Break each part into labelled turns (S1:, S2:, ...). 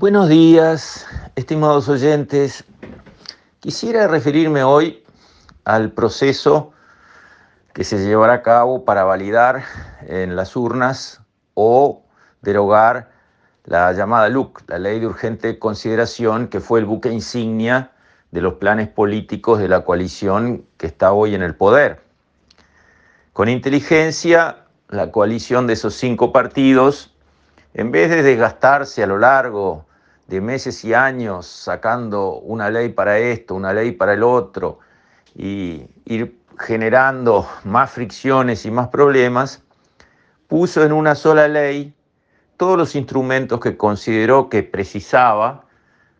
S1: Buenos días, estimados oyentes. Quisiera referirme hoy al proceso que se llevará a cabo para validar en las urnas o derogar la llamada LUC, la Ley de Urgente Consideración, que fue el buque insignia de los planes políticos de la coalición que está hoy en el poder. Con inteligencia, la coalición de esos cinco partidos en vez de desgastarse a lo largo de meses y años sacando una ley para esto, una ley para el otro, y ir generando más fricciones y más problemas, puso en una sola ley todos los instrumentos que consideró que precisaba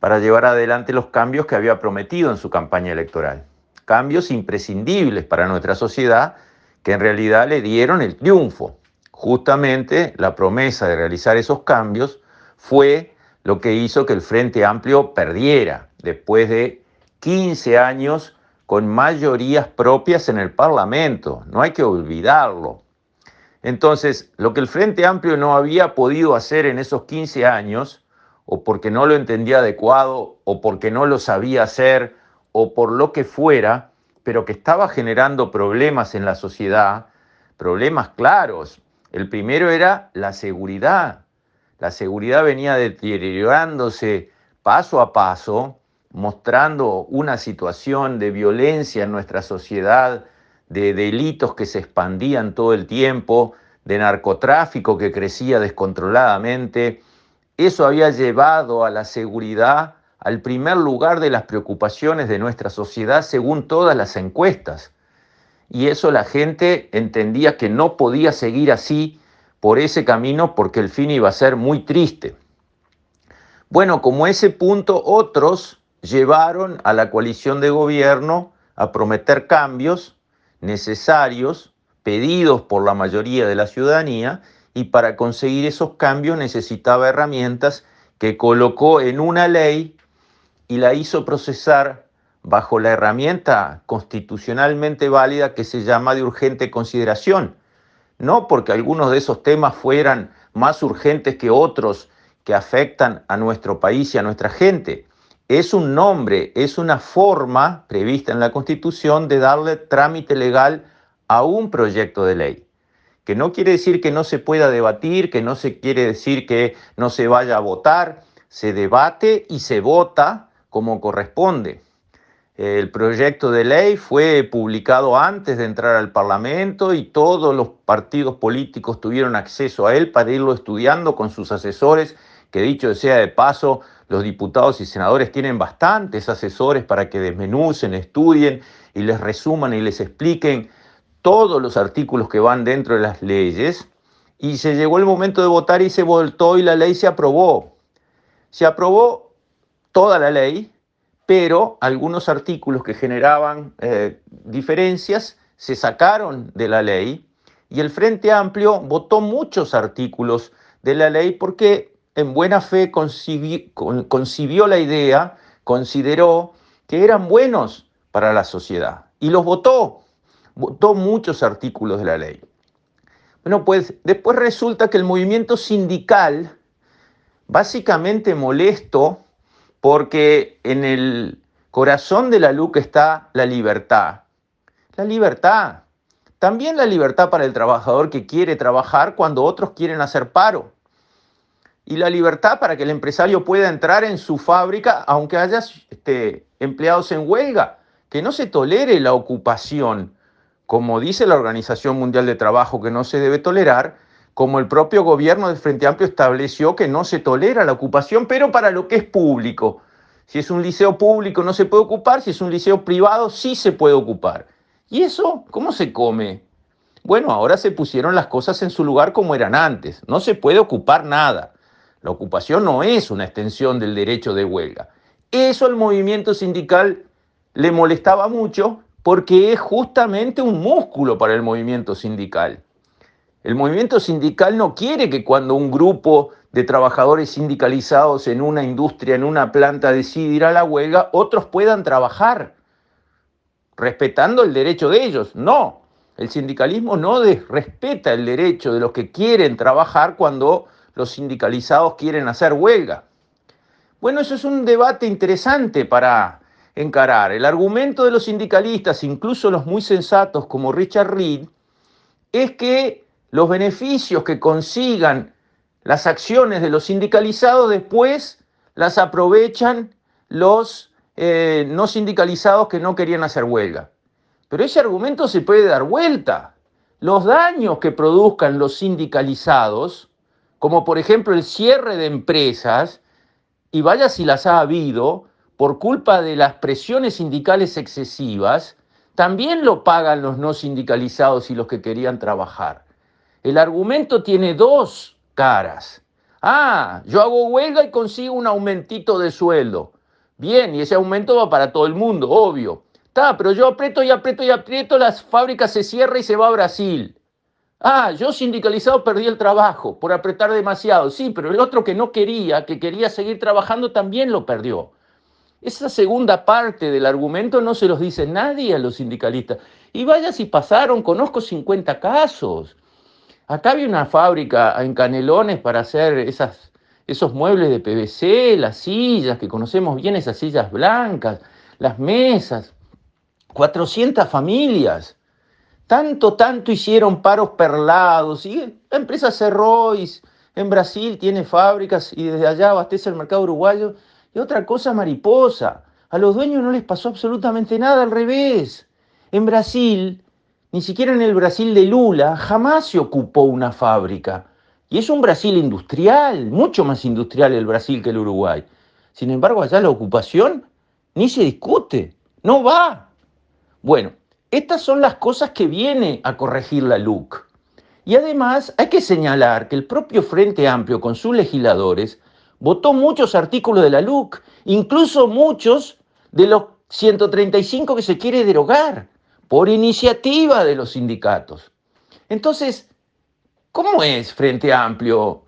S1: para llevar adelante los cambios que había prometido en su campaña electoral. Cambios imprescindibles para nuestra sociedad que en realidad le dieron el triunfo justamente la promesa de realizar esos cambios fue lo que hizo que el Frente Amplio perdiera después de 15 años con mayorías propias en el Parlamento. No hay que olvidarlo. Entonces, lo que el Frente Amplio no había podido hacer en esos 15 años, o porque no lo entendía adecuado, o porque no lo sabía hacer, o por lo que fuera, pero que estaba generando problemas en la sociedad, problemas claros, el primero era la seguridad. La seguridad venía deteriorándose paso a paso, mostrando una situación de violencia en nuestra sociedad, de delitos que se expandían todo el tiempo, de narcotráfico que crecía descontroladamente. Eso había llevado a la seguridad al primer lugar de las preocupaciones de nuestra sociedad según todas las encuestas y eso la gente entendía que no podía seguir así por ese camino porque el fin iba a ser muy triste. Bueno, como ese punto, otros llevaron a la coalición de gobierno a prometer cambios necesarios, pedidos por la mayoría de la ciudadanía, y para conseguir esos cambios necesitaba herramientas que colocó en una ley y la hizo procesar bajo la herramienta constitucionalmente válida que se llama de urgente consideración. No porque algunos de esos temas fueran más urgentes que otros que afectan a nuestro país y a nuestra gente. Es un nombre, es una forma prevista en la Constitución de darle trámite legal a un proyecto de ley. Que no quiere decir que no se pueda debatir, que no se quiere decir que no se vaya a votar, se debate y se vota como corresponde. El proyecto de ley fue publicado antes de entrar al Parlamento y todos los partidos políticos tuvieron acceso a él para irlo estudiando con sus asesores, que dicho sea de paso, los diputados y senadores tienen bastantes asesores para que desmenucen, estudien y les resuman y les expliquen todos los artículos que van dentro de las leyes. Y se llegó el momento de votar y se votó y la ley se aprobó. Se aprobó toda la ley, pero algunos artículos que generaban eh, diferencias se sacaron de la ley y el Frente Amplio votó muchos artículos de la ley porque en buena fe concibió la idea, consideró que eran buenos para la sociedad y los votó, votó muchos artículos de la ley. Bueno, pues después resulta que el movimiento sindical, básicamente molesto, porque en el corazón de la LUC está la libertad. La libertad. También la libertad para el trabajador que quiere trabajar cuando otros quieren hacer paro. Y la libertad para que el empresario pueda entrar en su fábrica aunque haya este, empleados en huelga. Que no se tolere la ocupación, como dice la Organización Mundial de Trabajo que no se debe tolerar, como el propio gobierno del Frente Amplio estableció que no se tolera la ocupación, pero para lo que es público. Si es un liceo público no se puede ocupar, si es un liceo privado sí se puede ocupar. ¿Y eso cómo se come? Bueno, ahora se pusieron las cosas en su lugar como eran antes. No se puede ocupar nada. La ocupación no es una extensión del derecho de huelga. Eso al movimiento sindical le molestaba mucho porque es justamente un músculo para el movimiento sindical. El movimiento sindical no quiere que cuando un grupo de trabajadores sindicalizados en una industria, en una planta, decide ir a la huelga, otros puedan trabajar, respetando el derecho de ellos. No, el sindicalismo no respeta el derecho de los que quieren trabajar cuando los sindicalizados quieren hacer huelga. Bueno, eso es un debate interesante para encarar. El argumento de los sindicalistas, incluso los muy sensatos como Richard Reed, es que los beneficios que consigan las acciones de los sindicalizados después las aprovechan los eh, no sindicalizados que no querían hacer huelga. Pero ese argumento se puede dar vuelta. Los daños que produzcan los sindicalizados, como por ejemplo el cierre de empresas, y vaya si las ha habido, por culpa de las presiones sindicales excesivas, también lo pagan los no sindicalizados y los que querían trabajar. El argumento tiene dos caras. Ah, yo hago huelga y consigo un aumentito de sueldo. Bien, y ese aumento va para todo el mundo, obvio. Está, pero yo aprieto y aprieto y aprieto, las fábricas se cierran y se va a Brasil. Ah, yo sindicalizado perdí el trabajo por apretar demasiado. Sí, pero el otro que no quería, que quería seguir trabajando, también lo perdió. Esa segunda parte del argumento no se los dice nadie a los sindicalistas. Y vaya si pasaron, conozco 50 casos. Acá había una fábrica en Canelones para hacer esos muebles de PVC, las sillas, que conocemos bien, esas sillas blancas, las mesas. 400 familias. Tanto, tanto hicieron paros perlados. Y la empresa cerró y en Brasil tiene fábricas y desde allá abastece el mercado uruguayo. Y otra cosa mariposa. A los dueños no les pasó absolutamente nada, al revés. En Brasil, ni siquiera en el Brasil de Lula, jamás se ocupó una fábrica. Y es un Brasil industrial, mucho más industrial el Brasil que el Uruguay. Sin embargo, allá la ocupación ni se discute, no va. Bueno, estas son las cosas que viene a corregir la LUC. Y además hay que señalar que el propio Frente Amplio con sus legisladores votó muchos artículos de la LUC, incluso muchos de los 135 que se quiere derogar por iniciativa de los sindicatos. Entonces, ¿cómo es Frente Amplio?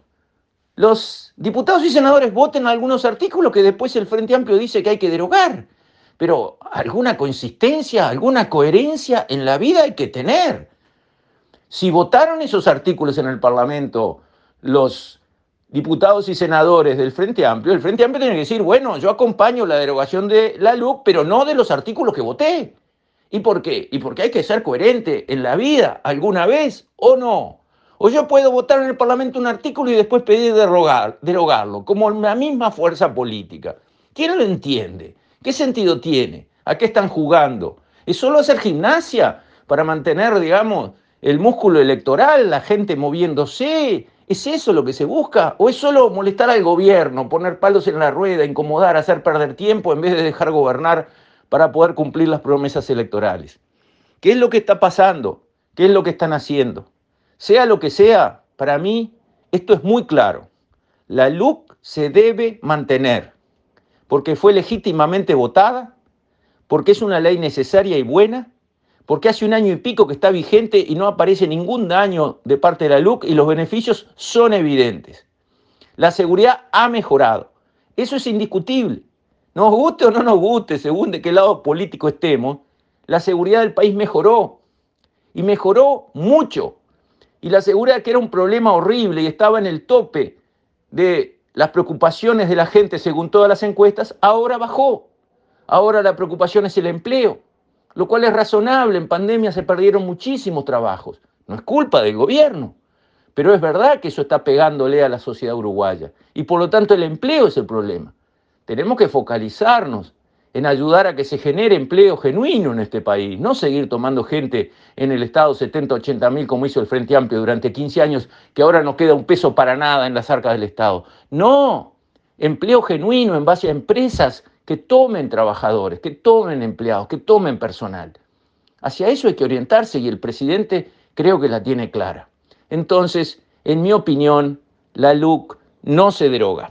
S1: Los diputados y senadores voten algunos artículos que después el Frente Amplio dice que hay que derogar, pero alguna consistencia, alguna coherencia en la vida hay que tener. Si votaron esos artículos en el Parlamento los diputados y senadores del Frente Amplio, el Frente Amplio tiene que decir, bueno, yo acompaño la derogación de la LUC, pero no de los artículos que voté. ¿Y por qué? Y porque hay que ser coherente en la vida alguna vez o no. O yo puedo votar en el Parlamento un artículo y después pedir derogar, derogarlo, como la misma fuerza política. ¿Quién lo entiende? ¿Qué sentido tiene? ¿A qué están jugando? ¿Es solo hacer gimnasia para mantener, digamos, el músculo electoral, la gente moviéndose, ¿Es eso lo que se busca? ¿O es solo molestar al gobierno, poner palos en la rueda, incomodar, hacer perder tiempo en vez de dejar gobernar para poder cumplir las promesas electorales? ¿Qué es lo que está pasando? ¿Qué es lo que están haciendo? Sea lo que sea, para mí esto es muy claro. La LUC se debe mantener porque fue legítimamente votada, porque es una ley necesaria y buena porque hace un año y pico que está vigente y no aparece ningún daño de parte de la LUC y los beneficios son evidentes. La seguridad ha mejorado. Eso es indiscutible. Nos guste o no nos guste, según de qué lado político estemos, la seguridad del país mejoró. Y mejoró mucho. Y la seguridad que era un problema horrible y estaba en el tope de las preocupaciones de la gente según todas las encuestas, ahora bajó. Ahora la preocupación es el empleo lo cual es razonable. En pandemia se perdieron muchísimos trabajos. No es culpa del gobierno, pero es verdad que eso está pegándole a la sociedad uruguaya. Y por lo tanto el empleo es el problema. Tenemos que focalizarnos en ayudar a que se genere empleo genuino en este país, no seguir tomando gente en el Estado 70, 80 mil como hizo el Frente Amplio durante 15 años, que ahora no queda un peso para nada en las arcas del Estado. No, empleo genuino en base a empresas que tomen trabajadores, que tomen empleados, que tomen personal. Hacia eso hay que orientarse y el presidente creo que la tiene clara. Entonces, en mi opinión, la LUC no se deroga.